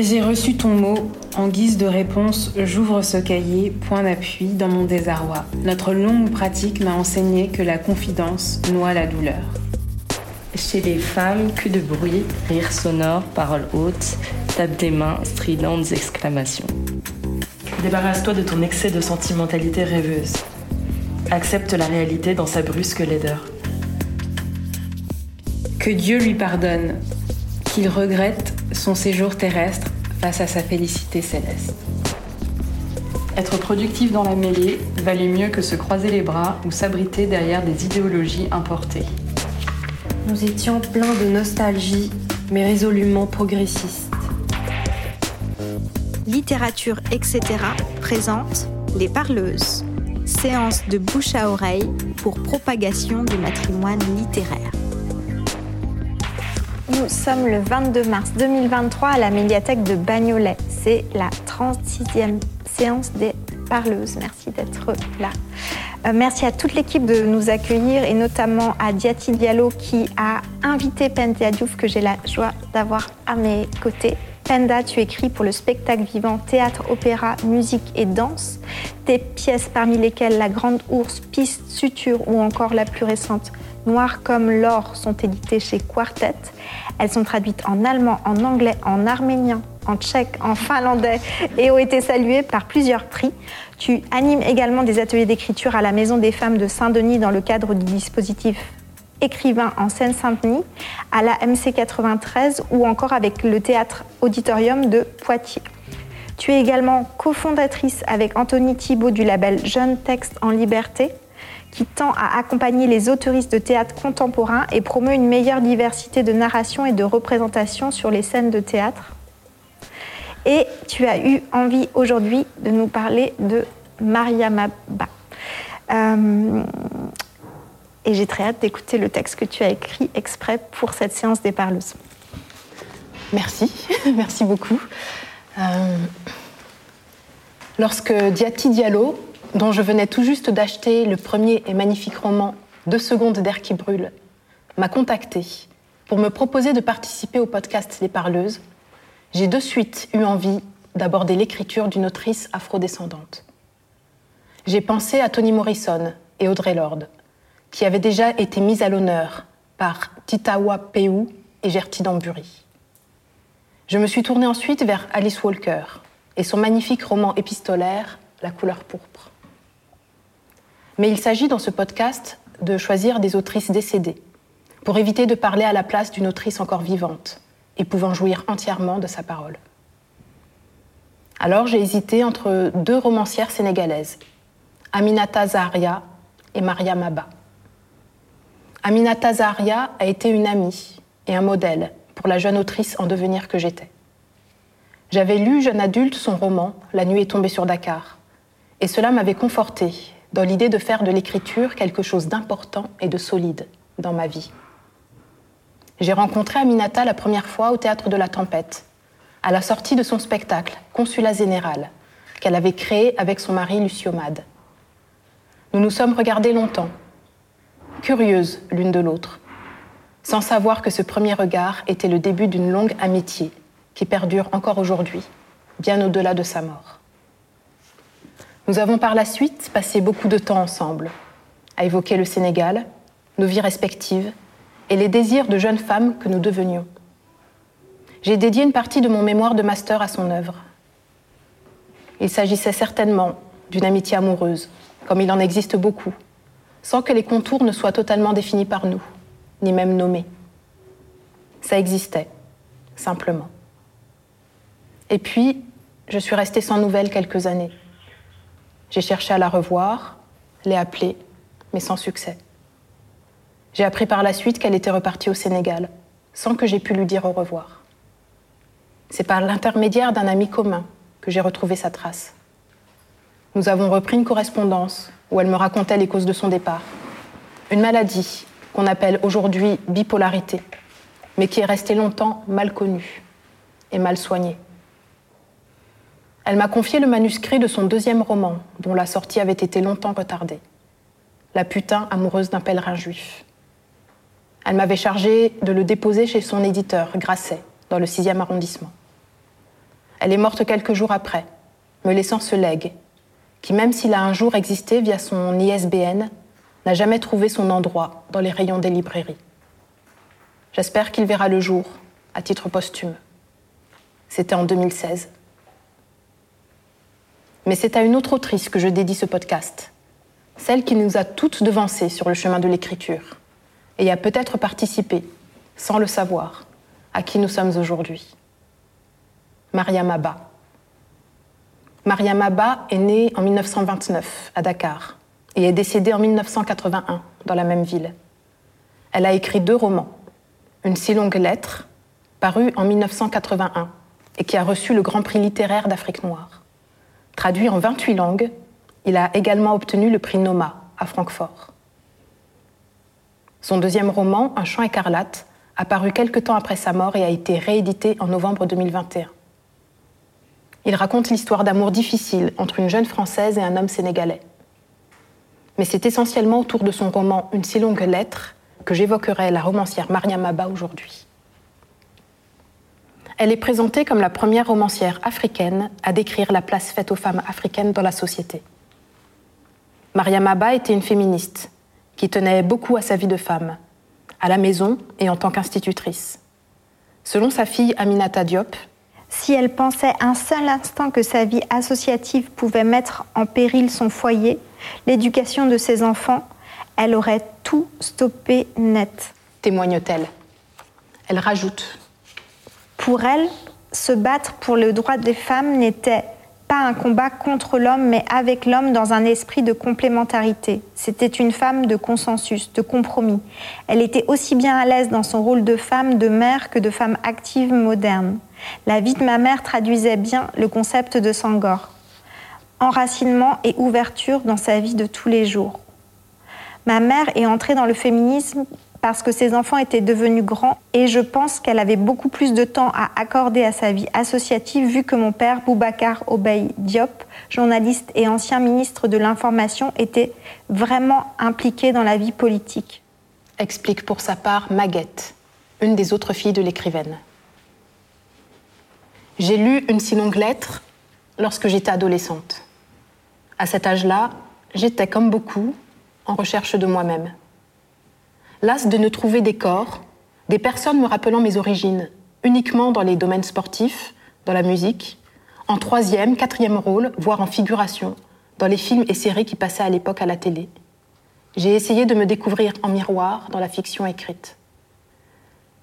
J'ai reçu ton mot. En guise de réponse, j'ouvre ce cahier, point d'appui, dans mon désarroi. Notre longue pratique m'a enseigné que la confidence noie la douleur. Chez les femmes, que de bruit, rires sonores, paroles hautes, tape des mains, stridentes exclamations. Débarrasse-toi de ton excès de sentimentalité rêveuse. Accepte la réalité dans sa brusque laideur. Que Dieu lui pardonne, qu'il regrette son séjour terrestre face à sa félicité céleste. Être productif dans la mêlée valait mieux que se croiser les bras ou s'abriter derrière des idéologies importées. Nous étions pleins de nostalgie, mais résolument progressistes. Littérature, etc. présente Les Parleuses, séance de bouche à oreille pour propagation du matrimoine littéraire. Nous sommes le 22 mars 2023 à la médiathèque de Bagnolet. C'est la 36e séance des parleuses. Merci d'être là. Euh, merci à toute l'équipe de nous accueillir et notamment à Diati Diallo qui a invité Penda Diouf que j'ai la joie d'avoir à mes côtés. Penda, tu écris pour le spectacle vivant théâtre, opéra, musique et danse. Tes pièces parmi lesquelles La Grande Ours, Piste, Suture ou encore la plus récente Noir comme l'or sont éditées chez Quartet. Elles sont traduites en allemand, en anglais, en arménien, en tchèque, en finlandais et ont été saluées par plusieurs prix. Tu animes également des ateliers d'écriture à la Maison des femmes de Saint-Denis dans le cadre du dispositif écrivain en Seine-Saint-Denis, à la MC 93 ou encore avec le théâtre auditorium de Poitiers. Tu es également cofondatrice avec Anthony Thibault du label Jeune Texte en Liberté, qui tend à accompagner les autoristes de théâtre contemporain et promeut une meilleure diversité de narration et de représentation sur les scènes de théâtre. Et tu as eu envie aujourd'hui de nous parler de Maria Maba. Euh, et j'ai très hâte d'écouter le texte que tu as écrit exprès pour cette séance des parleuses. Merci, merci beaucoup. Euh, lorsque Diati Diallo, dont je venais tout juste d'acheter le premier et magnifique roman Deux secondes d'air qui brûle, m'a contacté pour me proposer de participer au podcast Les Parleuses, j'ai de suite eu envie d'aborder l'écriture d'une autrice afrodescendante. J'ai pensé à Toni Morrison et Audrey Lorde, qui avaient déjà été mises à l'honneur par Titawa Peu et Gertie Dambury. Je me suis tournée ensuite vers Alice Walker et son magnifique roman épistolaire La couleur pourpre. Mais il s'agit dans ce podcast de choisir des autrices décédées, pour éviter de parler à la place d'une autrice encore vivante et pouvant jouir entièrement de sa parole. Alors j'ai hésité entre deux romancières sénégalaises, Aminata Zaharia et Maria Maba. Aminata Zaharia a été une amie et un modèle pour la jeune autrice en devenir que j'étais. J'avais lu jeune adulte son roman La nuit est tombée sur Dakar, et cela m'avait confortée dans l'idée de faire de l'écriture quelque chose d'important et de solide dans ma vie. J'ai rencontré Aminata la première fois au théâtre de la Tempête, à la sortie de son spectacle Consulat Général, qu'elle avait créé avec son mari Lucio Mad. Nous nous sommes regardés longtemps, curieuses l'une de l'autre, sans savoir que ce premier regard était le début d'une longue amitié qui perdure encore aujourd'hui, bien au-delà de sa mort. Nous avons par la suite passé beaucoup de temps ensemble, à évoquer le Sénégal, nos vies respectives et les désirs de jeunes femmes que nous devenions. J'ai dédié une partie de mon mémoire de master à son œuvre. Il s'agissait certainement d'une amitié amoureuse, comme il en existe beaucoup, sans que les contours ne soient totalement définis par nous, ni même nommés. Ça existait, simplement. Et puis, je suis restée sans nouvelles quelques années. J'ai cherché à la revoir, l'ai appelée, mais sans succès. J'ai appris par la suite qu'elle était repartie au Sénégal, sans que j'aie pu lui dire au revoir. C'est par l'intermédiaire d'un ami commun que j'ai retrouvé sa trace. Nous avons repris une correspondance où elle me racontait les causes de son départ. Une maladie qu'on appelle aujourd'hui bipolarité, mais qui est restée longtemps mal connue et mal soignée. Elle m'a confié le manuscrit de son deuxième roman, dont la sortie avait été longtemps retardée. La putain amoureuse d'un pèlerin juif. Elle m'avait chargé de le déposer chez son éditeur, Grasset, dans le 6e arrondissement. Elle est morte quelques jours après, me laissant ce legs, qui même s'il a un jour existé via son ISBN, n'a jamais trouvé son endroit dans les rayons des librairies. J'espère qu'il verra le jour, à titre posthume. C'était en 2016. Mais c'est à une autre autrice que je dédie ce podcast, celle qui nous a toutes devancées sur le chemin de l'écriture, et a peut-être participé, sans le savoir, à qui nous sommes aujourd'hui. Mariam Abba. Mariam Abba est née en 1929 à Dakar et est décédée en 1981 dans la même ville. Elle a écrit deux romans, Une si longue lettre, paru en 1981 et qui a reçu le Grand Prix littéraire d'Afrique noire. Traduit en 28 langues, il a également obtenu le prix Noma à Francfort. Son deuxième roman, Un chant écarlate, a paru quelque temps après sa mort et a été réédité en novembre 2021. Il raconte l'histoire d'amour difficile entre une jeune Française et un homme sénégalais. Mais c'est essentiellement autour de son roman Une si longue lettre que j'évoquerai la romancière Mariam Abba aujourd'hui. Elle est présentée comme la première romancière africaine à décrire la place faite aux femmes africaines dans la société. Mariam Abba était une féministe qui tenait beaucoup à sa vie de femme, à la maison et en tant qu'institutrice. Selon sa fille Aminata Diop, si elle pensait un seul instant que sa vie associative pouvait mettre en péril son foyer, l'éducation de ses enfants, elle aurait tout stoppé net. Témoigne-t-elle. Elle rajoute. Pour elle, se battre pour le droit des femmes n'était pas un combat contre l'homme, mais avec l'homme dans un esprit de complémentarité. C'était une femme de consensus, de compromis. Elle était aussi bien à l'aise dans son rôle de femme, de mère, que de femme active moderne. La vie de ma mère traduisait bien le concept de Sangor. Enracinement et ouverture dans sa vie de tous les jours. Ma mère est entrée dans le féminisme parce que ses enfants étaient devenus grands et je pense qu'elle avait beaucoup plus de temps à accorder à sa vie associative vu que mon père, Boubacar Obey Diop, journaliste et ancien ministre de l'Information, était vraiment impliqué dans la vie politique. Explique pour sa part Maguette, une des autres filles de l'écrivaine. J'ai lu une si longue lettre lorsque j'étais adolescente. À cet âge-là, j'étais comme beaucoup en recherche de moi-même. Las de ne trouver des corps, des personnes me rappelant mes origines, uniquement dans les domaines sportifs, dans la musique, en troisième, quatrième rôle, voire en figuration, dans les films et séries qui passaient à l'époque à la télé. J'ai essayé de me découvrir en miroir dans la fiction écrite.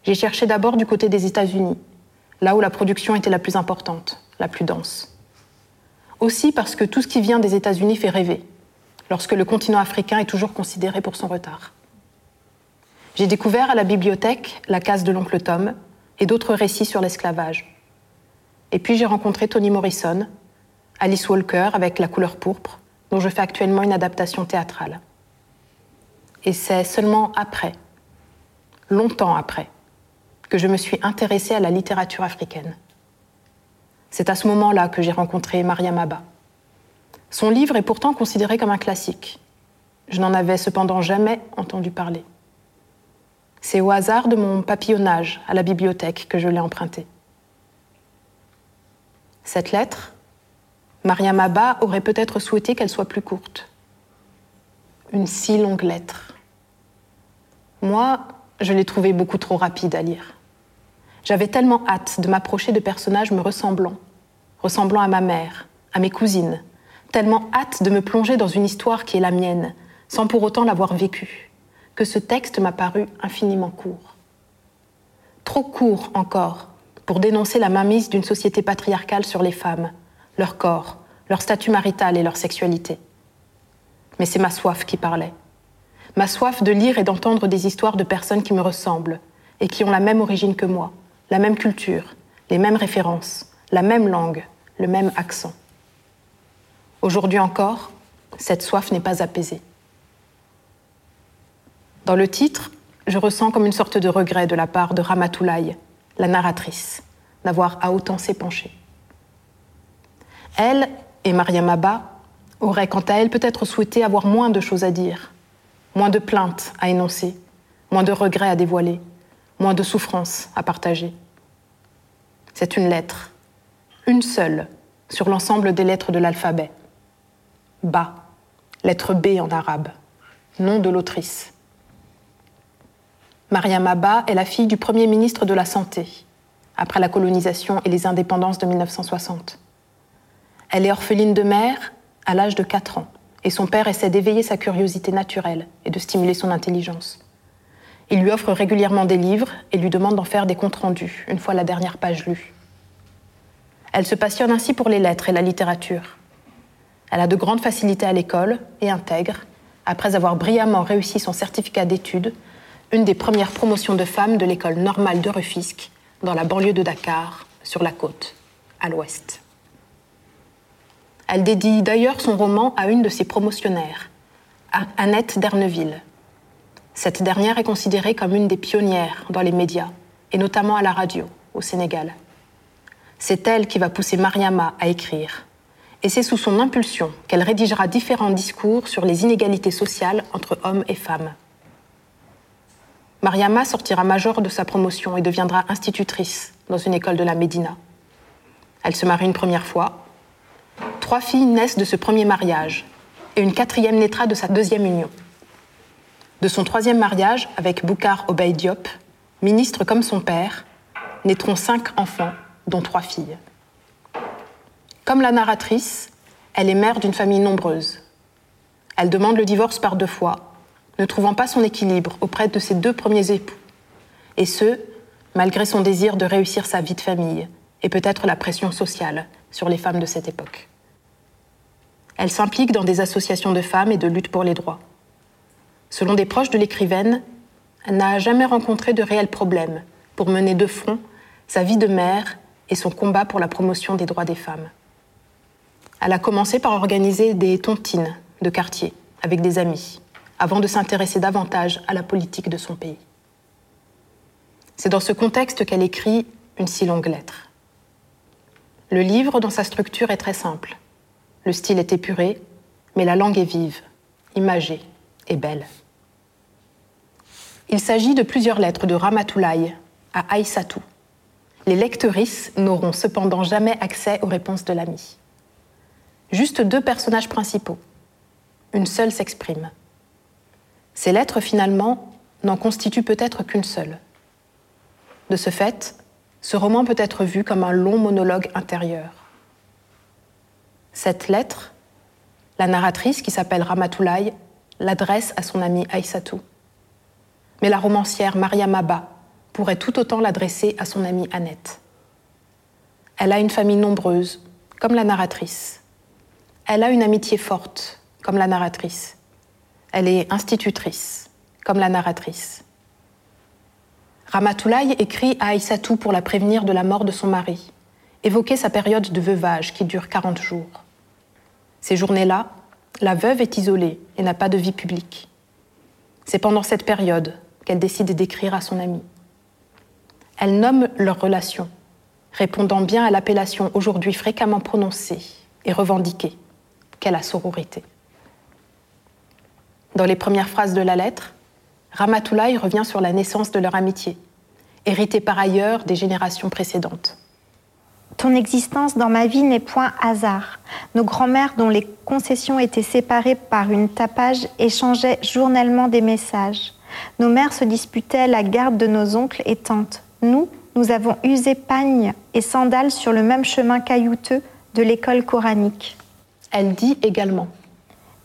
J'ai cherché d'abord du côté des États-Unis, là où la production était la plus importante, la plus dense. Aussi parce que tout ce qui vient des États-Unis fait rêver, lorsque le continent africain est toujours considéré pour son retard. J'ai découvert à la bibliothèque La case de l'oncle Tom et d'autres récits sur l'esclavage. Et puis j'ai rencontré Toni Morrison, Alice Walker avec La couleur pourpre, dont je fais actuellement une adaptation théâtrale. Et c'est seulement après, longtemps après, que je me suis intéressée à la littérature africaine. C'est à ce moment-là que j'ai rencontré Mariam Abba. Son livre est pourtant considéré comme un classique. Je n'en avais cependant jamais entendu parler. C'est au hasard de mon papillonnage à la bibliothèque que je l'ai emprunté. Cette lettre, Mariam Abba aurait peut-être souhaité qu'elle soit plus courte. Une si longue lettre. Moi, je l'ai trouvée beaucoup trop rapide à lire. J'avais tellement hâte de m'approcher de personnages me ressemblant, ressemblant à ma mère, à mes cousines, tellement hâte de me plonger dans une histoire qui est la mienne, sans pour autant l'avoir vécue, que ce texte m'a paru infiniment court. Trop court encore pour dénoncer la mainmise d'une société patriarcale sur les femmes, leur corps, leur statut marital et leur sexualité. Mais c'est ma soif qui parlait. Ma soif de lire et d'entendre des histoires de personnes qui me ressemblent et qui ont la même origine que moi, la même culture, les mêmes références, la même langue, le même accent. Aujourd'hui encore, cette soif n'est pas apaisée. Dans le titre, je ressens comme une sorte de regret de la part de Ramatoulaye, la narratrice, d'avoir à autant s'épancher. Elle et Mariam Abba auraient quant à elle peut-être souhaité avoir moins de choses à dire, moins de plaintes à énoncer, moins de regrets à dévoiler, moins de souffrances à partager. C'est une lettre, une seule sur l'ensemble des lettres de l'alphabet. Ba, lettre B en arabe, nom de l'autrice. Mariam Abba est la fille du premier ministre de la Santé, après la colonisation et les indépendances de 1960. Elle est orpheline de mère à l'âge de 4 ans, et son père essaie d'éveiller sa curiosité naturelle et de stimuler son intelligence. Il lui offre régulièrement des livres et lui demande d'en faire des comptes rendus, une fois la dernière page lue. Elle se passionne ainsi pour les lettres et la littérature. Elle a de grandes facilités à l'école et intègre, après avoir brillamment réussi son certificat d'études, une des premières promotions de femmes de l'école normale de Rufisque, dans la banlieue de Dakar, sur la côte, à l'ouest. Elle dédie d'ailleurs son roman à une de ses promotionnaires, Annette Derneville. Cette dernière est considérée comme une des pionnières dans les médias, et notamment à la radio, au Sénégal. C'est elle qui va pousser Mariama à écrire. Et c'est sous son impulsion qu'elle rédigera différents discours sur les inégalités sociales entre hommes et femmes. Mariama sortira major de sa promotion et deviendra institutrice dans une école de la Médina. Elle se marie une première fois. Trois filles naissent de ce premier mariage et une quatrième naîtra de sa deuxième union. De son troisième mariage avec Boukar Obey Diop, ministre comme son père, naîtront cinq enfants dont trois filles. Comme la narratrice, elle est mère d'une famille nombreuse. Elle demande le divorce par deux fois, ne trouvant pas son équilibre auprès de ses deux premiers époux, et ce, malgré son désir de réussir sa vie de famille et peut-être la pression sociale sur les femmes de cette époque. Elle s'implique dans des associations de femmes et de lutte pour les droits. Selon des proches de l'écrivaine, elle n'a jamais rencontré de réels problèmes pour mener de front sa vie de mère et son combat pour la promotion des droits des femmes. Elle a commencé par organiser des tontines de quartier avec des amis, avant de s'intéresser davantage à la politique de son pays. C'est dans ce contexte qu'elle écrit une si longue lettre. Le livre, dans sa structure, est très simple. Le style est épuré, mais la langue est vive, imagée et belle. Il s'agit de plusieurs lettres de Ramatoulaye à Aïssatou, les lectrices n'auront cependant jamais accès aux réponses de l'ami. Juste deux personnages principaux. Une seule s'exprime. Ces lettres, finalement, n'en constituent peut-être qu'une seule. De ce fait, ce roman peut être vu comme un long monologue intérieur. Cette lettre, la narratrice, qui s'appelle Ramatoulaye, l'adresse à son amie Aïssatou. Mais la romancière Maria Maba pourrait tout autant l'adresser à son amie Annette. Elle a une famille nombreuse, comme la narratrice. Elle a une amitié forte, comme la narratrice. Elle est institutrice, comme la narratrice. Ramatoulaye écrit à Aïssatou pour la prévenir de la mort de son mari, évoquer sa période de veuvage qui dure 40 jours. Ces journées-là, la veuve est isolée et n'a pas de vie publique. C'est pendant cette période qu'elle décide d'écrire à son amie. Elle nomme leur relation, répondant bien à l'appellation aujourd'hui fréquemment prononcée et revendiquée qu'est la sororité. Dans les premières phrases de la lettre, Ramatoulaye revient sur la naissance de leur amitié, héritée par ailleurs des générations précédentes. Ton existence dans ma vie n'est point hasard. Nos grands-mères, dont les concessions étaient séparées par une tapage, échangeaient journellement des messages. Nos mères se disputaient la garde de nos oncles et tantes. Nous, nous avons usé pagne et sandales sur le même chemin caillouteux de l'école coranique. Elle dit également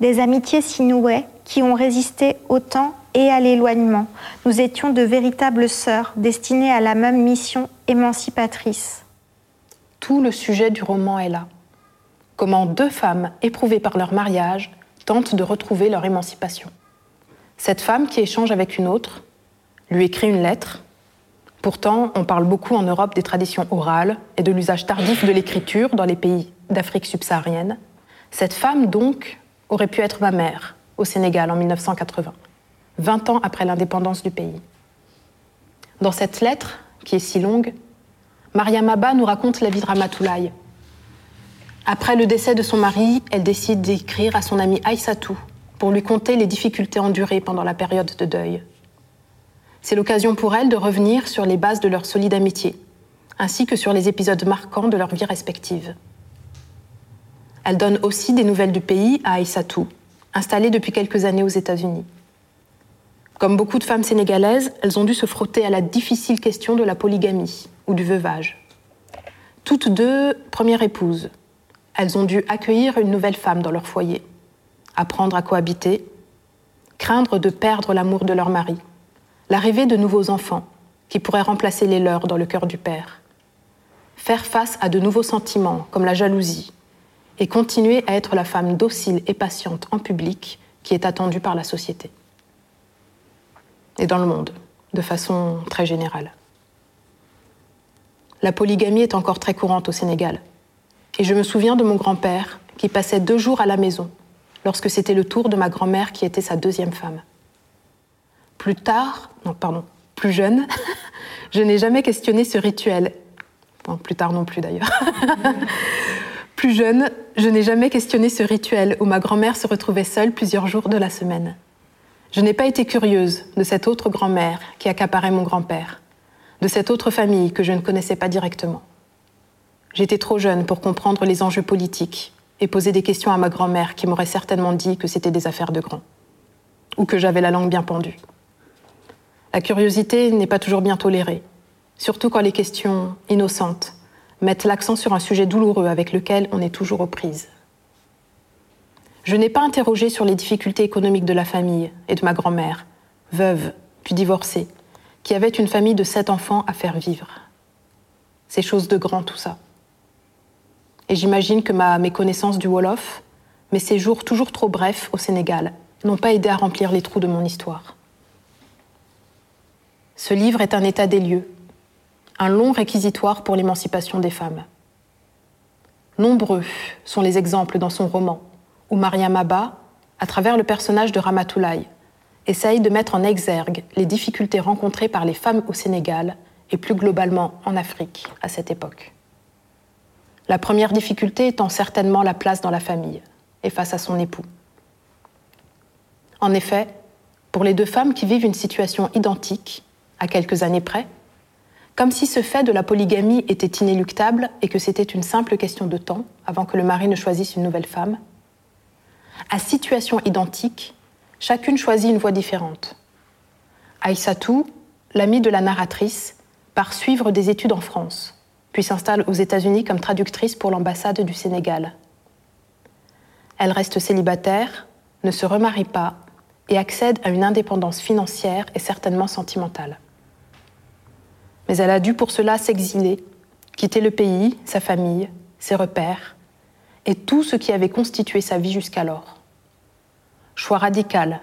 Des amitiés s'y nouaient qui ont résisté au temps et à l'éloignement. Nous étions de véritables sœurs destinées à la même mission émancipatrice. Tout le sujet du roman est là. Comment deux femmes éprouvées par leur mariage tentent de retrouver leur émancipation. Cette femme qui échange avec une autre lui écrit une lettre Pourtant, on parle beaucoup en Europe des traditions orales et de l'usage tardif de l'écriture dans les pays d'Afrique subsaharienne. Cette femme, donc, aurait pu être ma mère au Sénégal en 1980, 20 ans après l'indépendance du pays. Dans cette lettre, qui est si longue, Maria Maba nous raconte la vie de Ramatoulaye. Après le décès de son mari, elle décide d'écrire à son amie Aïssatou pour lui conter les difficultés endurées pendant la période de deuil. C'est l'occasion pour elle de revenir sur les bases de leur solide amitié, ainsi que sur les épisodes marquants de leur vie respective. Elle donne aussi des nouvelles du pays à Aïssatou, installée depuis quelques années aux États-Unis. Comme beaucoup de femmes sénégalaises, elles ont dû se frotter à la difficile question de la polygamie ou du veuvage. Toutes deux premières épouses, elles ont dû accueillir une nouvelle femme dans leur foyer, apprendre à cohabiter, craindre de perdre l'amour de leur mari, l'arrivée de nouveaux enfants qui pourraient remplacer les leurs dans le cœur du père, faire face à de nouveaux sentiments comme la jalousie, et continuer à être la femme docile et patiente en public qui est attendue par la société et dans le monde, de façon très générale. La polygamie est encore très courante au Sénégal. Et je me souviens de mon grand-père qui passait deux jours à la maison lorsque c'était le tour de ma grand-mère qui était sa deuxième femme. Plus tard, non, pardon, plus jeune, je n'ai jamais questionné ce rituel. Plus tard non plus d'ailleurs. plus jeune, je n'ai jamais questionné ce rituel où ma grand-mère se retrouvait seule plusieurs jours de la semaine. Je n'ai pas été curieuse de cette autre grand-mère qui accaparait mon grand-père, de cette autre famille que je ne connaissais pas directement. J'étais trop jeune pour comprendre les enjeux politiques et poser des questions à ma grand-mère qui m'aurait certainement dit que c'était des affaires de grands, ou que j'avais la langue bien pendue. La curiosité n'est pas toujours bien tolérée, surtout quand les questions innocentes mettent l'accent sur un sujet douloureux avec lequel on est toujours aux prises. Je n'ai pas interrogé sur les difficultés économiques de la famille et de ma grand-mère, veuve puis divorcée, qui avait une famille de sept enfants à faire vivre. C'est chose de grand tout ça. Et j'imagine que ma méconnaissance du Wolof, mes séjours toujours trop brefs au Sénégal, n'ont pas aidé à remplir les trous de mon histoire. Ce livre est un état des lieux, un long réquisitoire pour l'émancipation des femmes. Nombreux sont les exemples dans son roman où Mariam Abba, à travers le personnage de Ramatoulaye, essaye de mettre en exergue les difficultés rencontrées par les femmes au Sénégal et plus globalement en Afrique à cette époque. La première difficulté étant certainement la place dans la famille et face à son époux. En effet, pour les deux femmes qui vivent une situation identique, à quelques années près, comme si ce fait de la polygamie était inéluctable et que c'était une simple question de temps avant que le mari ne choisisse une nouvelle femme, à situation identique, chacune choisit une voie différente. Aïssatou, l'amie de la narratrice, part suivre des études en France, puis s'installe aux États-Unis comme traductrice pour l'ambassade du Sénégal. Elle reste célibataire, ne se remarie pas et accède à une indépendance financière et certainement sentimentale. Mais elle a dû pour cela s'exiler, quitter le pays, sa famille, ses repères, et tout ce qui avait constitué sa vie jusqu'alors. Choix radical,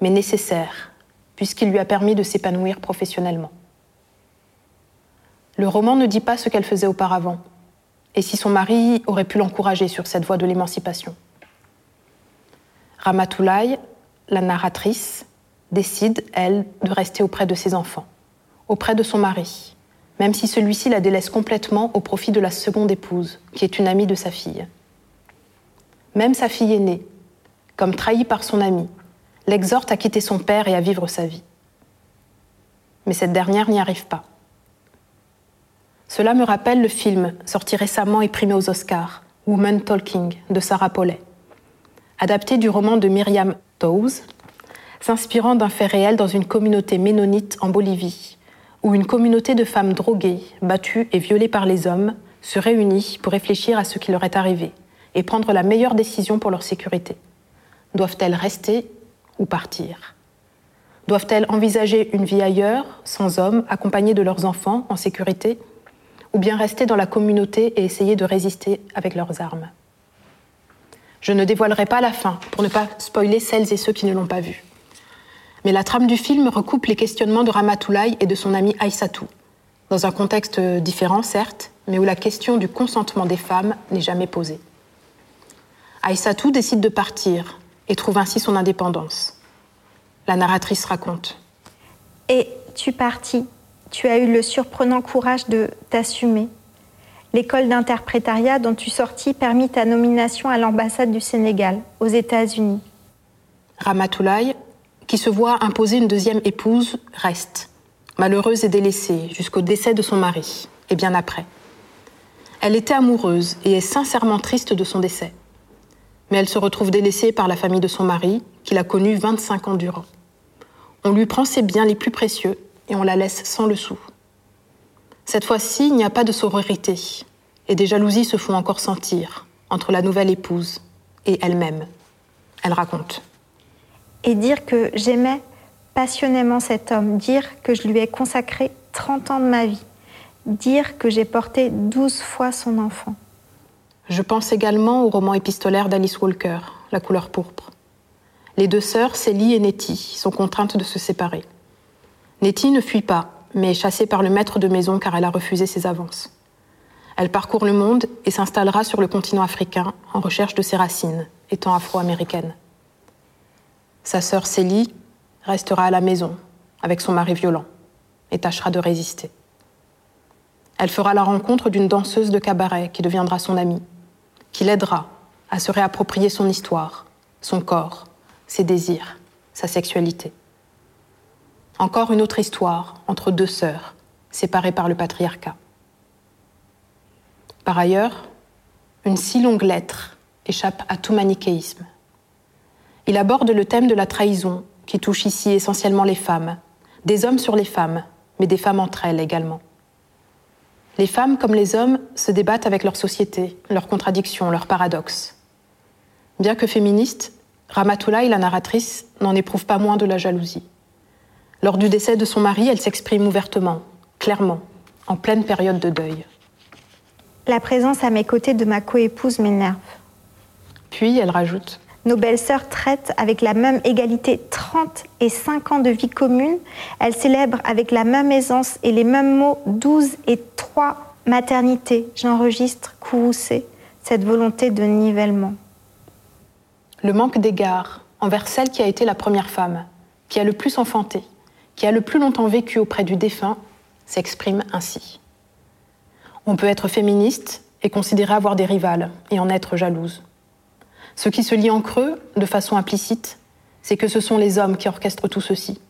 mais nécessaire, puisqu'il lui a permis de s'épanouir professionnellement. Le roman ne dit pas ce qu'elle faisait auparavant, et si son mari aurait pu l'encourager sur cette voie de l'émancipation. Ramatoulaye, la narratrice, décide, elle, de rester auprès de ses enfants, auprès de son mari, même si celui-ci la délaisse complètement au profit de la seconde épouse, qui est une amie de sa fille. Même sa fille aînée, comme trahie par son ami, l'exhorte à quitter son père et à vivre sa vie. Mais cette dernière n'y arrive pas. Cela me rappelle le film sorti récemment et primé aux Oscars, Woman Talking, de Sarah Paulet, adapté du roman de Myriam Toews, s'inspirant d'un fait réel dans une communauté ménonite en Bolivie, où une communauté de femmes droguées, battues et violées par les hommes se réunit pour réfléchir à ce qui leur est arrivé et prendre la meilleure décision pour leur sécurité. Doivent-elles rester ou partir? Doivent-elles envisager une vie ailleurs, sans hommes, accompagnées de leurs enfants, en sécurité Ou bien rester dans la communauté et essayer de résister avec leurs armes? Je ne dévoilerai pas la fin pour ne pas spoiler celles et ceux qui ne l'ont pas vue. Mais la trame du film recoupe les questionnements de Ramatoulaye et de son ami Aïssatou, dans un contexte différent certes, mais où la question du consentement des femmes n'est jamais posée. Aïssatou décide de partir et trouve ainsi son indépendance. La narratrice raconte. Et tu partis. Tu as eu le surprenant courage de t'assumer. L'école d'interprétariat dont tu sortis permit ta nomination à l'ambassade du Sénégal, aux États-Unis. Ramatoulaye, qui se voit imposer une deuxième épouse, reste, malheureuse et délaissée, jusqu'au décès de son mari, et bien après. Elle était amoureuse et est sincèrement triste de son décès. Mais elle se retrouve délaissée par la famille de son mari, qu'il a connu 25 ans durant. On lui prend ses biens les plus précieux et on la laisse sans le sou. Cette fois-ci, il n'y a pas de sororité, et des jalousies se font encore sentir entre la nouvelle épouse et elle-même. Elle raconte. Et dire que j'aimais passionnément cet homme, dire que je lui ai consacré 30 ans de ma vie, dire que j'ai porté 12 fois son enfant. Je pense également au roman épistolaire d'Alice Walker, La couleur pourpre. Les deux sœurs, Célie et Nettie, sont contraintes de se séparer. Nettie ne fuit pas, mais est chassée par le maître de maison car elle a refusé ses avances. Elle parcourt le monde et s'installera sur le continent africain en recherche de ses racines, étant afro-américaine. Sa sœur Célie restera à la maison avec son mari violent et tâchera de résister. Elle fera la rencontre d'une danseuse de cabaret qui deviendra son amie, qui l'aidera à se réapproprier son histoire, son corps, ses désirs, sa sexualité. Encore une autre histoire entre deux sœurs, séparées par le patriarcat. Par ailleurs, une si longue lettre échappe à tout manichéisme. Il aborde le thème de la trahison, qui touche ici essentiellement les femmes, des hommes sur les femmes, mais des femmes entre elles également. Les femmes, comme les hommes, se débattent avec leur société, leurs contradictions, leurs paradoxes. Bien que féministe, Ramatoulaye, la narratrice, n'en éprouve pas moins de la jalousie. Lors du décès de son mari, elle s'exprime ouvertement, clairement, en pleine période de deuil. La présence à mes côtés de ma coépouse m'énerve. Puis elle rajoute Nos belles-sœurs traitent avec la même égalité 30 et 5 ans de vie commune. Elles célèbrent avec la même aisance et les mêmes mots 12 et 3 maternités. J'enregistre courroucé cette volonté de nivellement. Le manque d'égard envers celle qui a été la première femme, qui a le plus enfanté, qui a le plus longtemps vécu auprès du défunt, s'exprime ainsi. On peut être féministe et considérer avoir des rivales et en être jalouse. Ce qui se lit en creux, de façon implicite, c'est que ce sont les hommes qui orchestrent tout ceci,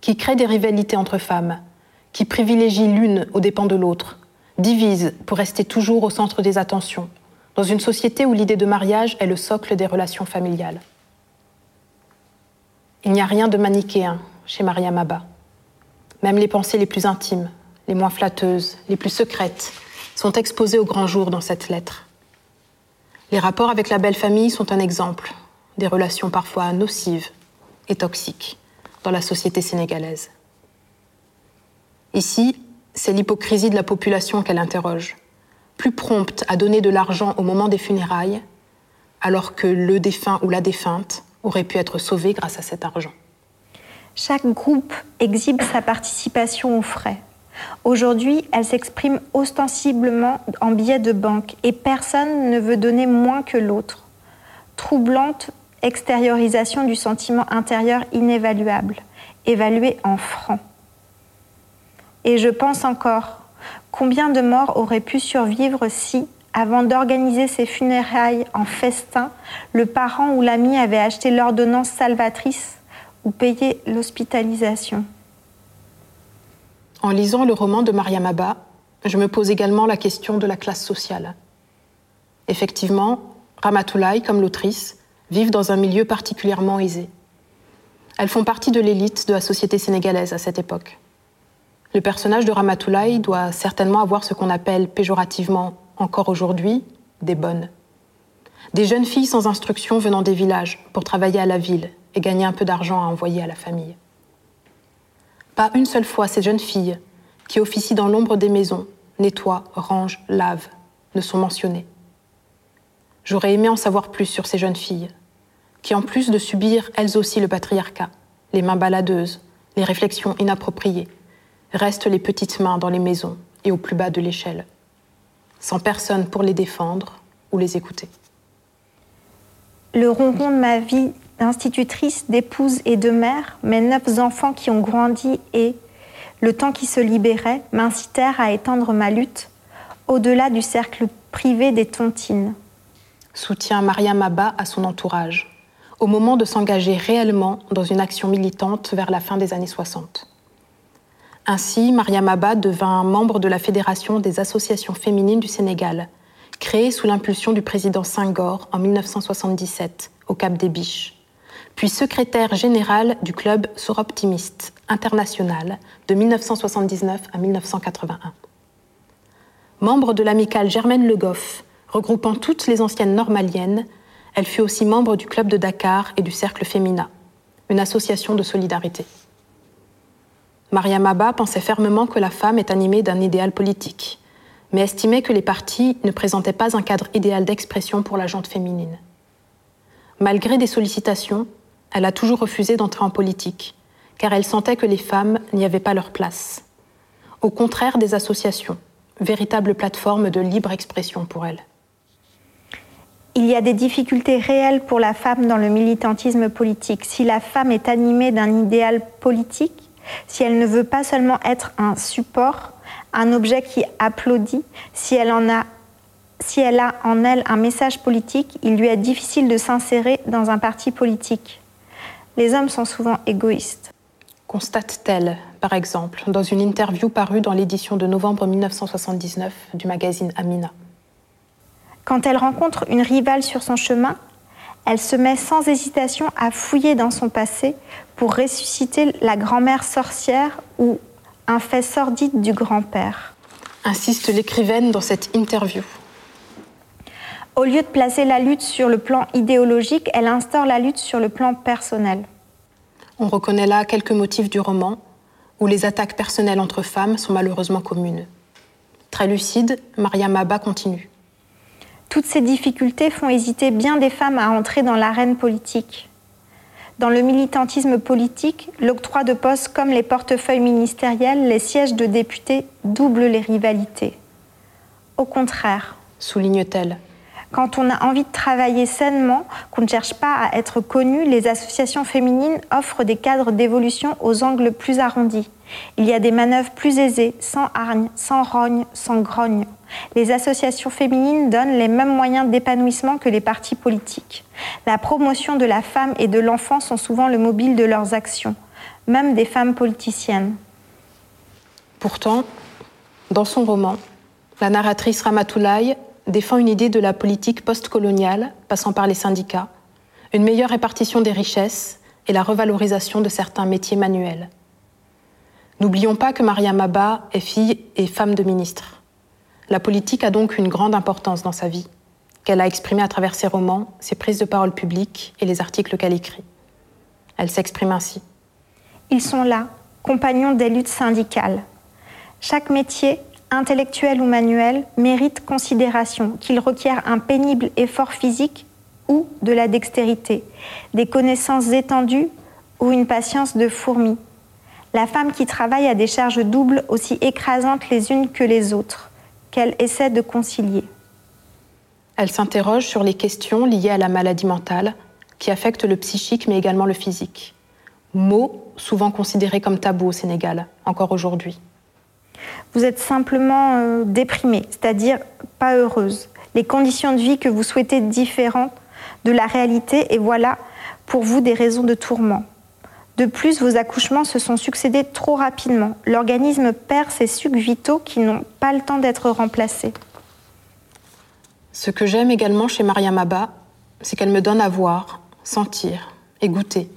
qui créent des rivalités entre femmes, qui privilégient l'une aux dépens de l'autre, divisent pour rester toujours au centre des attentions, dans une société où l'idée de mariage est le socle des relations familiales. Il n'y a rien de manichéen chez Maria Maba. Même les pensées les plus intimes, les moins flatteuses, les plus secrètes, sont exposés au grand jour dans cette lettre. Les rapports avec la belle famille sont un exemple des relations parfois nocives et toxiques dans la société sénégalaise. Ici, c'est l'hypocrisie de la population qu'elle interroge, plus prompte à donner de l'argent au moment des funérailles, alors que le défunt ou la défunte aurait pu être sauvé grâce à cet argent. Chaque groupe exhibe sa participation aux frais. Aujourd'hui, elle s'exprime ostensiblement en billets de banque et personne ne veut donner moins que l'autre. Troublante extériorisation du sentiment intérieur inévaluable, évalué en francs. Et je pense encore, combien de morts auraient pu survivre si, avant d'organiser ses funérailles en festin, le parent ou l'ami avait acheté l'ordonnance salvatrice ou payé l'hospitalisation? En lisant le roman de Maria Maba, je me pose également la question de la classe sociale. Effectivement, Ramatoulaye, comme l'autrice, vivent dans un milieu particulièrement aisé. Elles font partie de l'élite de la société sénégalaise à cette époque. Le personnage de Ramatoulaye doit certainement avoir ce qu'on appelle péjorativement, encore aujourd'hui, des bonnes. Des jeunes filles sans instruction venant des villages pour travailler à la ville et gagner un peu d'argent à envoyer à la famille. Pas une seule fois ces jeunes filles, qui officient dans l'ombre des maisons, nettoient, rangent, lavent, ne sont mentionnées. J'aurais aimé en savoir plus sur ces jeunes filles, qui en plus de subir elles aussi le patriarcat, les mains baladeuses, les réflexions inappropriées, restent les petites mains dans les maisons et au plus bas de l'échelle, sans personne pour les défendre ou les écouter. Le ronron de ma vie d'institutrice, d'épouse et de mère, mes neuf enfants qui ont grandi et, le temps qui se libérait, m'incitèrent à étendre ma lutte au-delà du cercle privé des tontines. Soutient Maria Maba à son entourage, au moment de s'engager réellement dans une action militante vers la fin des années 60. Ainsi, Mariam Abba devint membre de la Fédération des associations féminines du Sénégal, créée sous l'impulsion du président Senghor en 1977 au Cap des Biches, puis secrétaire général du club Soroptimiste international de 1979 à 1981. Membre de l'amicale Germaine Le Goff, regroupant toutes les anciennes normaliennes, elle fut aussi membre du club de Dakar et du Cercle Féminin, une association de solidarité. Mariam Abba pensait fermement que la femme est animée d'un idéal politique, mais estimait que les partis ne présentaient pas un cadre idéal d'expression pour la jante féminine. Malgré des sollicitations, elle a toujours refusé d'entrer en politique, car elle sentait que les femmes n'y avaient pas leur place. Au contraire des associations, véritable plateforme de libre expression pour elle. Il y a des difficultés réelles pour la femme dans le militantisme politique. Si la femme est animée d'un idéal politique, si elle ne veut pas seulement être un support, un objet qui applaudit, si elle, a en elle un message politique, il lui est difficile de s'insérer dans un parti politique. Les hommes sont souvent égoïstes. Constate-t-elle, par exemple, dans une interview parue dans l'édition de novembre 1979 du magazine Amina. Quand elle rencontre une rivale sur son chemin, elle se met sans hésitation à fouiller dans son passé pour ressusciter la grand-mère sorcière ou un fait sordide du grand-père. Insiste l'écrivaine dans cette interview. Au lieu de placer la lutte sur le plan idéologique, elle instaure la lutte sur le plan personnel. On reconnaît là quelques motifs du roman, où les attaques personnelles entre femmes sont malheureusement communes. Très lucide, Maria Maba continue. Toutes ces difficultés font hésiter bien des femmes à entrer dans l'arène politique. Dans le militantisme politique, l'octroi de postes comme les portefeuilles ministériels, les sièges de députés doublent les rivalités. Au contraire, souligne-t-elle, quand on a envie de travailler sainement, qu'on ne cherche pas à être connu, les associations féminines offrent des cadres d'évolution aux angles plus arrondis. Il y a des manœuvres plus aisées, sans hargne, sans rogne, sans grogne. Les associations féminines donnent les mêmes moyens d'épanouissement que les partis politiques. La promotion de la femme et de l'enfant sont souvent le mobile de leurs actions, même des femmes politiciennes. Pourtant, dans son roman, la narratrice Ramatoulaye défend une idée de la politique postcoloniale, passant par les syndicats, une meilleure répartition des richesses et la revalorisation de certains métiers manuels. N'oublions pas que Maria Maba est fille et femme de ministre. La politique a donc une grande importance dans sa vie, qu'elle a exprimée à travers ses romans, ses prises de parole publiques et les articles qu'elle écrit. Elle s'exprime ainsi. Ils sont là, compagnons des luttes syndicales. Chaque métier intellectuel ou manuel, mérite considération, qu'il requiert un pénible effort physique ou de la dextérité, des connaissances étendues ou une patience de fourmi. La femme qui travaille a des charges doubles aussi écrasantes les unes que les autres, qu'elle essaie de concilier. Elle s'interroge sur les questions liées à la maladie mentale qui affectent le psychique mais également le physique. Mot souvent considéré comme tabou au Sénégal, encore aujourd'hui. Vous êtes simplement euh, déprimée, c'est-à-dire pas heureuse. Les conditions de vie que vous souhaitez différentes de la réalité et voilà pour vous des raisons de tourment. De plus, vos accouchements se sont succédés trop rapidement. L'organisme perd ses sucs vitaux qui n'ont pas le temps d'être remplacés. Ce que j'aime également chez Maria Maba, c'est qu'elle me donne à voir, sentir et goûter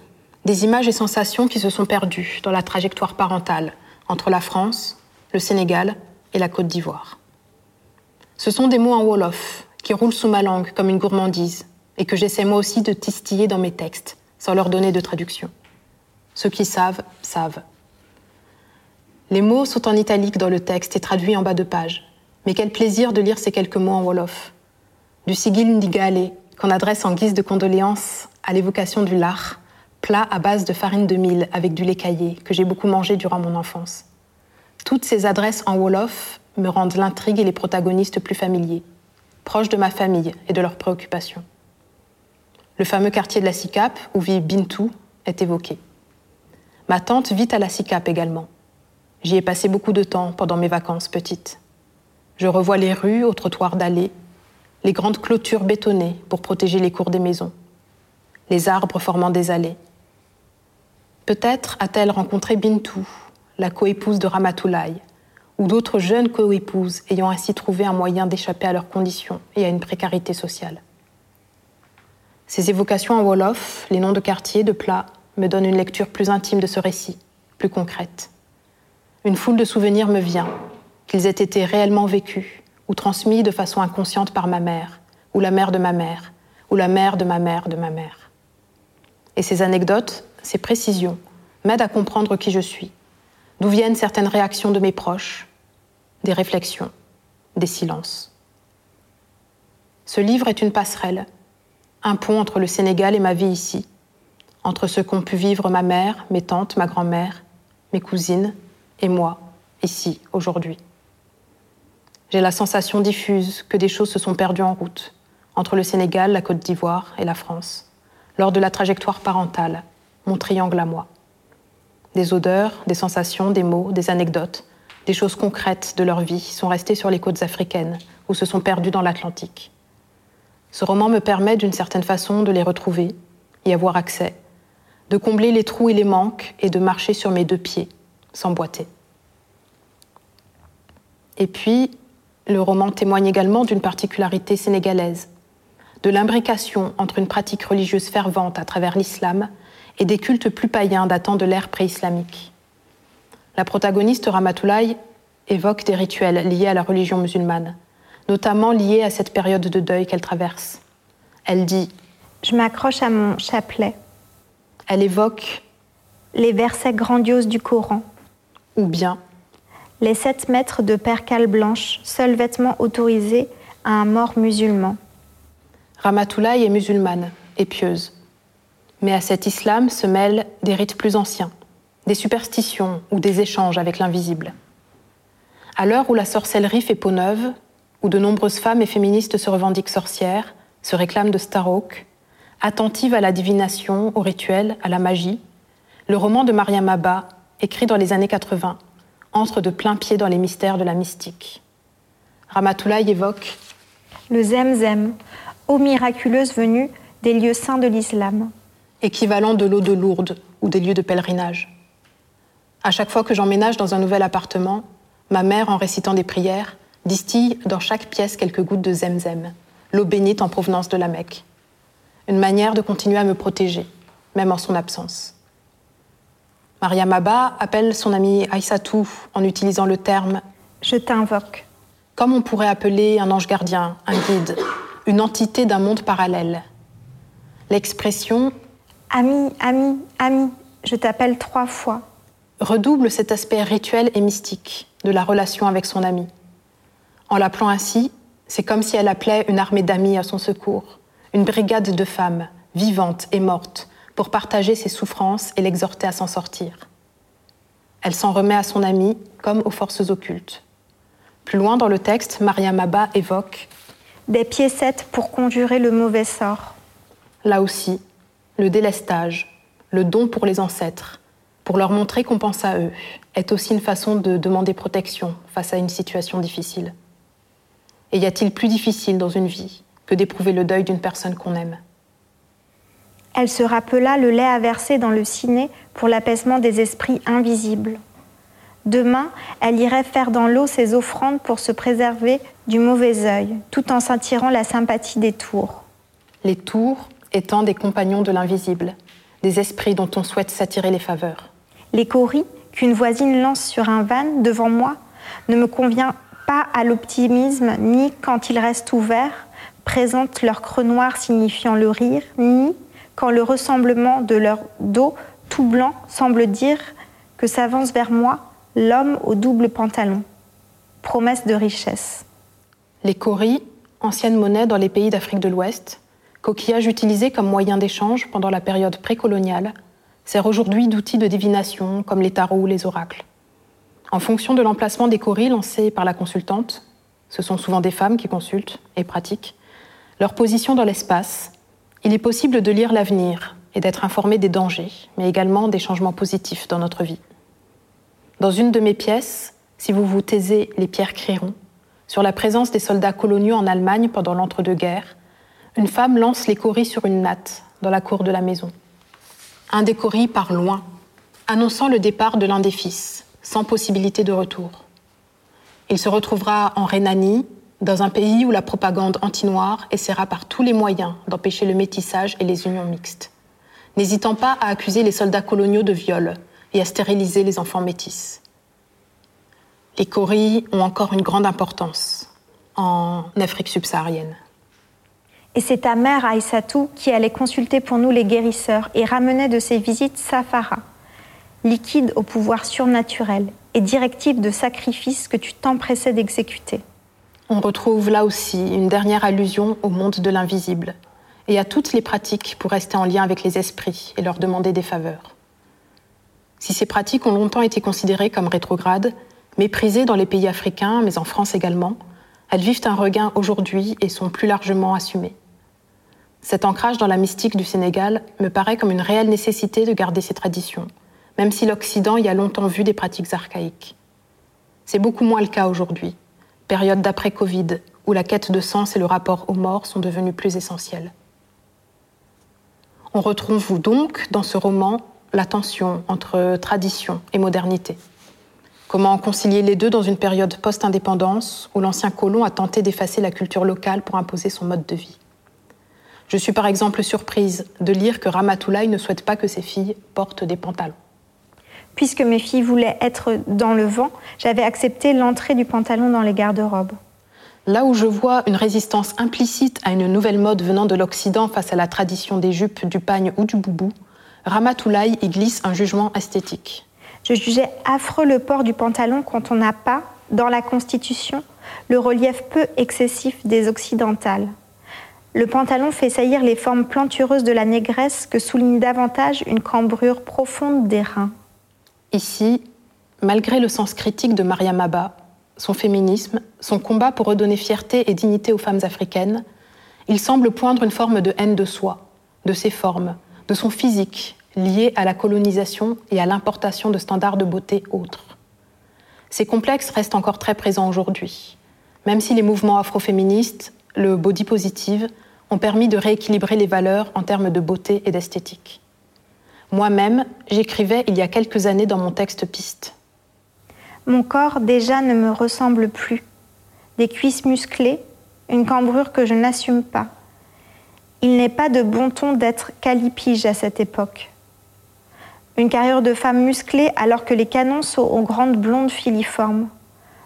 des images et sensations qui se sont perdues dans la trajectoire parentale entre la France, le Sénégal et la Côte d'Ivoire. Ce sont des mots en Wolof qui roulent sous ma langue comme une gourmandise et que j'essaie moi aussi de tistiller dans mes textes sans leur donner de traduction. Ceux qui savent, savent. Les mots sont en italique dans le texte et traduits en bas de page. Mais quel plaisir de lire ces quelques mots en Wolof. Du sigil ndigale qu'on adresse en guise de condoléances à l'évocation du lard, plat à base de farine de mil avec du lait caillé que j'ai beaucoup mangé durant mon enfance. Toutes ces adresses en Wolof me rendent l'intrigue et les protagonistes plus familiers, proches de ma famille et de leurs préoccupations. Le fameux quartier de la SICAP, où vit Bintou, est évoqué. Ma tante vit à la SICAP également. J'y ai passé beaucoup de temps pendant mes vacances petites. Je revois les rues aux trottoirs d'allées, les grandes clôtures bétonnées pour protéger les cours des maisons, les arbres formant des allées. Peut-être a-t-elle rencontré Bintou, la coépouse de Ramatoulaye, ou d'autres jeunes coépouses ayant ainsi trouvé un moyen d'échapper à leurs conditions et à une précarité sociale. Ces évocations en Wolof, les noms de quartiers, de plats, me donnent une lecture plus intime de ce récit, plus concrète. Une foule de souvenirs me vient, qu'ils aient été réellement vécus ou transmis de façon inconsciente par ma mère, ou la mère de ma mère, ou la mère de ma mère de ma mère. Et ces anecdotes, ces précisions, m'aident à comprendre qui je suis, d'où viennent certaines réactions de mes proches, des réflexions, des silences. Ce livre est une passerelle, un pont entre le Sénégal et ma vie ici, entre ce qu'ont pu vivre ma mère, mes tantes, ma grand-mère, mes cousines et moi, ici, aujourd'hui. J'ai la sensation diffuse que des choses se sont perdues en route, entre le Sénégal, la Côte d'Ivoire et la France, lors de la trajectoire parentale, mon triangle à moi. Des odeurs, des sensations, des mots, des anecdotes, des choses concrètes de leur vie sont restées sur les côtes africaines ou se sont perdues dans l'Atlantique. Ce roman me permet d'une certaine façon de les retrouver, y avoir accès, de combler les trous et les manques et de marcher sur mes deux pieds, sans boiter. Et puis, le roman témoigne également d'une particularité sénégalaise, de l'imbrication entre une pratique religieuse fervente à travers l'islam et des cultes plus païens datant de l'ère pré-islamique. La protagoniste Ramatoulaye évoque des rituels liés à la religion musulmane, notamment liés à cette période de deuil qu'elle traverse. Elle dit Je m'accroche à mon chapelet. Elle évoque les versets grandioses du Coran. Ou bien les sept mètres de percale blanche, seul vêtement autorisé à un mort musulman. Ramatoulaye est musulmane et pieuse. Mais à cet islam se mêlent des rites plus anciens, des superstitions ou des échanges avec l'invisible. À l'heure où la sorcellerie fait peau neuve, où de nombreuses femmes et féministes se revendiquent sorcières, se réclament de Starhawk, attentives à la divination, au rituel, à la magie, le roman de Mariam Abba, écrit dans les années 80, entre de plein pied dans les mystères de la mystique. Ramatoulaye évoque le Zemzem, eau miraculeuse venue des lieux saints de l'islam. Équivalent de l'eau de Lourdes ou des lieux de pèlerinage. À chaque fois que j'emménage dans un nouvel appartement, ma mère, en récitant des prières, distille dans chaque pièce quelques gouttes de Zemzem, l'eau bénite en provenance de la Mecque. Une manière de continuer à me protéger, même en son absence. Maria Maba appelle son amie Aïssatou en utilisant le terme Je t'invoque. Comme on pourrait appeler un ange gardien, un guide, une entité d'un monde parallèle. L'expression Ami, ami, ami, je t'appelle trois fois redouble cet aspect rituel et mystique de la relation avec son ami. En l'appelant ainsi, c'est comme si elle appelait une armée d'amis à son secours, une brigade de femmes, vivantes et mortes, pour partager ses souffrances et l'exhorter à s'en sortir. Elle s'en remet à son ami comme aux forces occultes. Plus loin dans le texte, Maria Maba évoque des piécettes pour conjurer le mauvais sort. Là aussi, le délestage, le don pour les ancêtres, pour leur montrer qu'on pense à eux, est aussi une façon de demander protection face à une situation difficile. Et y a-t-il plus difficile dans une vie que d'éprouver le deuil d'une personne qu'on aime? Elle se rappela le lait à verser dans le ciné pour l'apaisement des esprits invisibles. Demain, elle irait faire dans l'eau ses offrandes pour se préserver du mauvais œil, tout en s'attirant la sympathie des tours. Les tours étant des compagnons de l'invisible, des esprits dont on souhaite s'attirer les faveurs. Les coris qu'une voisine lance sur un van devant moi ne me convient pas à l'optimisme, ni quand ils restent ouverts, présentent leur creux noir signifiant le rire, ni quand le ressemblement de leur dos tout blanc semble dire que s'avance vers moi l'homme au double pantalon. Promesse de richesse. Les coris, ancienne monnaie dans les pays d'Afrique de l'Ouest, coquillage utilisé comme moyen d'échange pendant la période précoloniale, sert aujourd'hui d'outil de divination comme les tarots ou les oracles. En fonction de l'emplacement des coris lancés par la consultante, ce sont souvent des femmes qui consultent et pratiquent, leur position dans l'espace, il est possible de lire l'avenir et d'être informé des dangers, mais également des changements positifs dans notre vie. Dans une de mes pièces, si vous vous taisez, les pierres crieront, sur la présence des soldats coloniaux en Allemagne pendant l'entre-deux-guerres, une femme lance les coris sur une natte dans la cour de la maison. Un des coris part loin, annonçant le départ de l'un des fils, sans possibilité de retour. Il se retrouvera en Rhénanie, dans un pays où la propagande anti-noire essaiera par tous les moyens d'empêcher le métissage et les unions mixtes, n'hésitant pas à accuser les soldats coloniaux de viol et à stériliser les enfants métis. Les coris ont encore une grande importance en Afrique subsaharienne. Et c'est ta mère, Aïssatou, qui allait consulter pour nous les guérisseurs et ramenait de ses visites Safara, liquide au pouvoir surnaturel et directive de sacrifice que tu t'empressais d'exécuter. On retrouve là aussi une dernière allusion au monde de l'invisible et à toutes les pratiques pour rester en lien avec les esprits et leur demander des faveurs. Si ces pratiques ont longtemps été considérées comme rétrogrades, méprisées dans les pays africains, mais en France également, elles vivent un regain aujourd'hui et sont plus largement assumées. Cet ancrage dans la mystique du Sénégal me paraît comme une réelle nécessité de garder ces traditions, même si l'Occident y a longtemps vu des pratiques archaïques. C'est beaucoup moins le cas aujourd'hui, période d'après-Covid, où la quête de sens et le rapport aux morts sont devenus plus essentiels. On retrouve donc dans ce roman la tension entre tradition et modernité? Comment concilier les deux dans une période post-indépendance où l'ancien colon a tenté d'effacer la culture locale pour imposer son mode de vie? Je suis par exemple surprise de lire que Ramatoulaye ne souhaite pas que ses filles portent des pantalons. Puisque mes filles voulaient être dans le vent, j'avais accepté l'entrée du pantalon dans les garde-robes. Là où je vois une résistance implicite à une nouvelle mode venant de l'Occident face à la tradition des jupes, du pagne ou du boubou, Ramatoulaye y glisse un jugement esthétique. Je jugeais affreux le port du pantalon quand on n'a pas, dans la Constitution, le relief peu excessif des occidentales. Le pantalon fait saillir les formes plantureuses de la négresse que souligne davantage une cambrure profonde des reins. Ici, malgré le sens critique de Maria Maba, son féminisme, son combat pour redonner fierté et dignité aux femmes africaines, il semble poindre une forme de haine de soi, de ses formes, de son physique, lié à la colonisation et à l'importation de standards de beauté autres. Ces complexes restent encore très présents aujourd'hui, même si les mouvements afroféministes, le body positive, ont permis de rééquilibrer les valeurs en termes de beauté et d'esthétique. Moi-même, j'écrivais il y a quelques années dans mon texte Piste. Mon corps déjà ne me ressemble plus. Des cuisses musclées, une cambrure que je n'assume pas. Il n'est pas de bon ton d'être calipige à cette époque. Une carrière de femme musclée alors que les canons sont aux grandes blondes filiformes.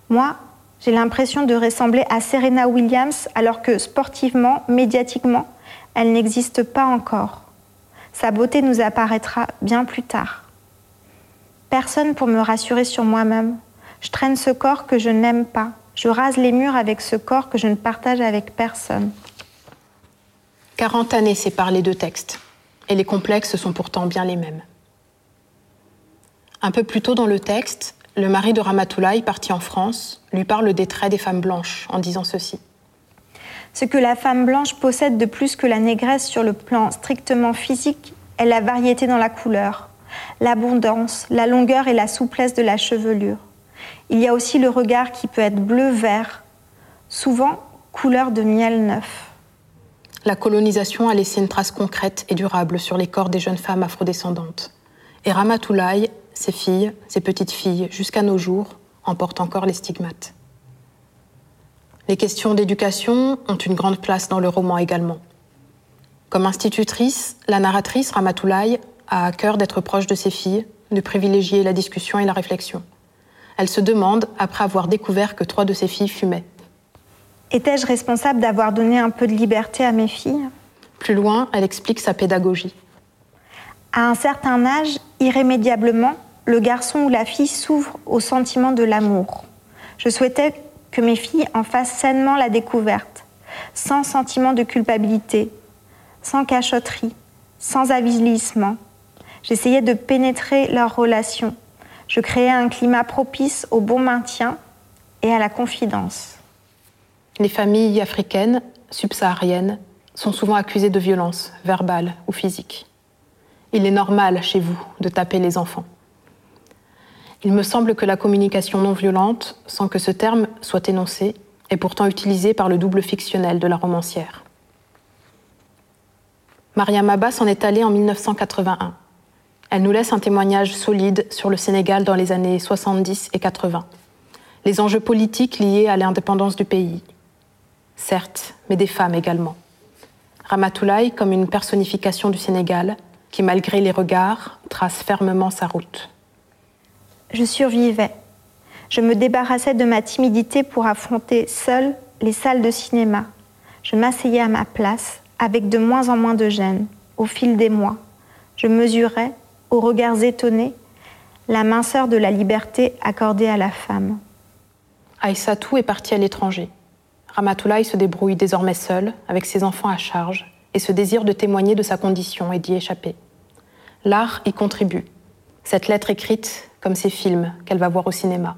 Moi, j'ai l'impression de ressembler à Serena Williams alors que sportivement, médiatiquement, elle n'existe pas encore. Sa beauté nous apparaîtra bien plus tard. Personne pour me rassurer sur moi-même. Je traîne ce corps que je n'aime pas. Je rase les murs avec ce corps que je ne partage avec personne. 40 années séparent les deux textes, et les complexes sont pourtant bien les mêmes. Un peu plus tôt dans le texte, le mari de Ramatoulaye, parti en France, lui parle des traits des femmes blanches en disant ceci. Ce que la femme blanche possède de plus que la négresse sur le plan strictement physique est la variété dans la couleur, l'abondance, la longueur et la souplesse de la chevelure. Il y a aussi le regard qui peut être bleu-vert, souvent couleur de miel neuf. La colonisation a laissé une trace concrète et durable sur les corps des jeunes femmes afrodescendantes. Et Ramatoulaye, ses filles, ses petites filles, jusqu'à nos jours, en portent encore les stigmates. Les questions d'éducation ont une grande place dans le roman également. Comme institutrice, la narratrice Ramatoulaye a à cœur d'être proche de ses filles, de privilégier la discussion et la réflexion. Elle se demande, après avoir découvert que trois de ses filles fumaient. Étais-je responsable d'avoir donné un peu de liberté à mes filles? Plus loin, elle explique sa pédagogie. À un certain âge, irrémédiablement, le garçon ou la fille s'ouvre au sentiment de l'amour. Je souhaitais que mes filles en fassent sainement la découverte, sans sentiment de culpabilité, sans cachotterie, sans avilissement. J'essayais de pénétrer leurs relations. Je créais un climat propice au bon maintien et à la confidence. Les familles africaines, subsahariennes, sont souvent accusées de violence, verbale ou physique. Il est normal chez vous de taper les enfants. Il me semble que la communication non violente, sans que ce terme soit énoncé, est pourtant utilisée par le double fictionnel de la romancière. Maria Maba s'en est allée en 1981. Elle nous laisse un témoignage solide sur le Sénégal dans les années 70 et 80. Les enjeux politiques liés à l'indépendance du pays. Certes, mais des femmes également. Ramatoulaye comme une personnification du Sénégal qui, malgré les regards, trace fermement sa route. Je survivais. Je me débarrassais de ma timidité pour affronter seule les salles de cinéma. Je m'asseyais à ma place avec de moins en moins de gêne au fil des mois. Je mesurais, aux regards étonnés, la minceur de la liberté accordée à la femme. Aïssatou est partie à l'étranger. Ramatoulaye se débrouille désormais seule, avec ses enfants à charge, et ce désir de témoigner de sa condition et d'y échapper. L'art y contribue. Cette lettre écrite, comme ces films qu'elle va voir au cinéma.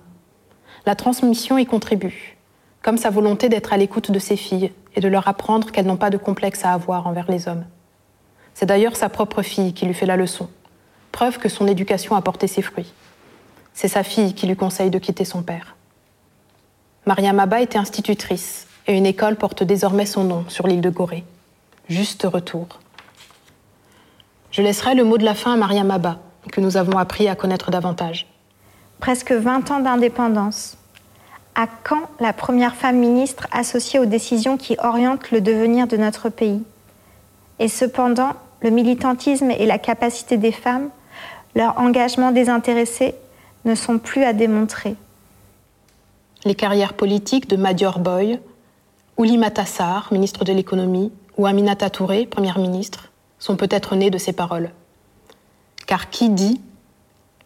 La transmission y contribue, comme sa volonté d'être à l'écoute de ses filles et de leur apprendre qu'elles n'ont pas de complexe à avoir envers les hommes. C'est d'ailleurs sa propre fille qui lui fait la leçon, preuve que son éducation a porté ses fruits. C'est sa fille qui lui conseille de quitter son père. Maria Maba était institutrice et une école porte désormais son nom sur l'île de Gorée. Juste retour. Je laisserai le mot de la fin à Maria Maba, que nous avons appris à connaître davantage. Presque 20 ans d'indépendance. À quand la première femme ministre associée aux décisions qui orientent le devenir de notre pays? Et cependant, le militantisme et la capacité des femmes, leur engagement désintéressé, ne sont plus à démontrer. Les carrières politiques de Madior Boy, Ouli Matassar, ministre de l'économie, ou Aminata Touré, première ministre, sont peut-être nées de ces paroles. Car qui dit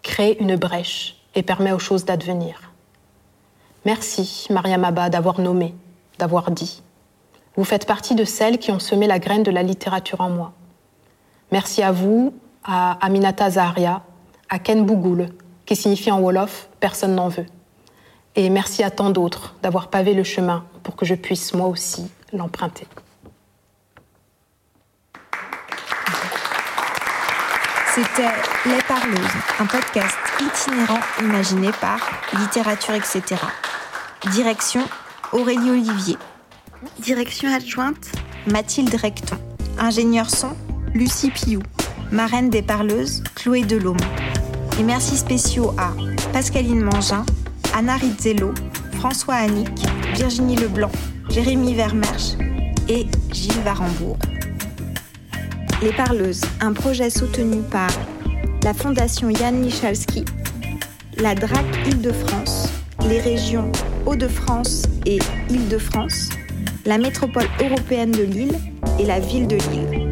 crée une brèche et permet aux choses d'advenir. Merci, Maria Maba, d'avoir nommé, d'avoir dit. Vous faites partie de celles qui ont semé la graine de la littérature en moi. Merci à vous, à Aminata Zaharia, à Ken Bougoul, qui signifie en Wolof Personne n'en veut. Et merci à tant d'autres d'avoir pavé le chemin pour que je puisse moi aussi l'emprunter. C'était Les Parleuses, un podcast itinérant imaginé par Littérature, etc. Direction Aurélie Olivier. Direction adjointe Mathilde Recton. Ingénieur son Lucie Piou. Marraine des Parleuses Chloé Delhomme. Et merci spéciaux à Pascaline Mangin, Anna Rizzello, François Annick, Virginie Leblanc, Jérémy Vermersch et Gilles Varembourg. Les Parleuses, un projet soutenu par la Fondation Yann Michalski, la DRAC Île-de-France, les régions Hauts-de-France et Île-de-France, la métropole européenne de Lille et la ville de Lille.